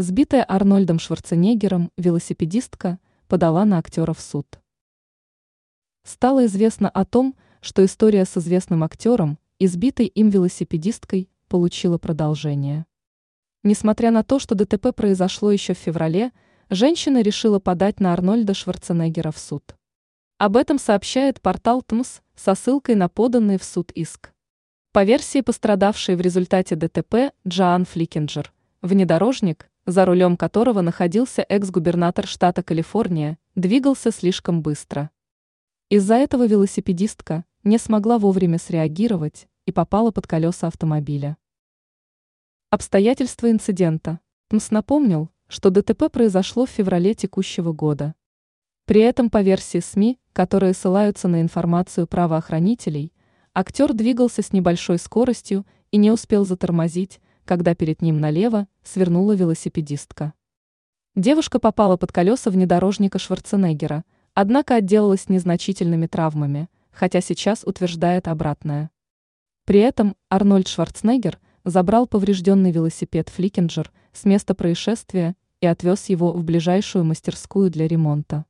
Сбитая Арнольдом Шварценеггером велосипедистка подала на актера в суд. Стало известно о том, что история с известным актером, избитой им велосипедисткой, получила продолжение. Несмотря на то, что ДТП произошло еще в феврале, женщина решила подать на Арнольда Шварценеггера в суд. Об этом сообщает портал ТМС со ссылкой на поданный в суд иск. По версии пострадавшей в результате ДТП Джоан Фликинджер, внедорожник, за рулем которого находился экс-губернатор штата Калифорния, двигался слишком быстро. Из-за этого велосипедистка не смогла вовремя среагировать и попала под колеса автомобиля. Обстоятельства инцидента. МС напомнил, что ДТП произошло в феврале текущего года. При этом по версии СМИ, которые ссылаются на информацию правоохранителей, актер двигался с небольшой скоростью и не успел затормозить, когда перед ним налево свернула велосипедистка. Девушка попала под колеса внедорожника Шварценеггера, однако отделалась незначительными травмами, хотя сейчас утверждает обратное. При этом Арнольд Шварценеггер забрал поврежденный велосипед Фликинджер с места происшествия и отвез его в ближайшую мастерскую для ремонта.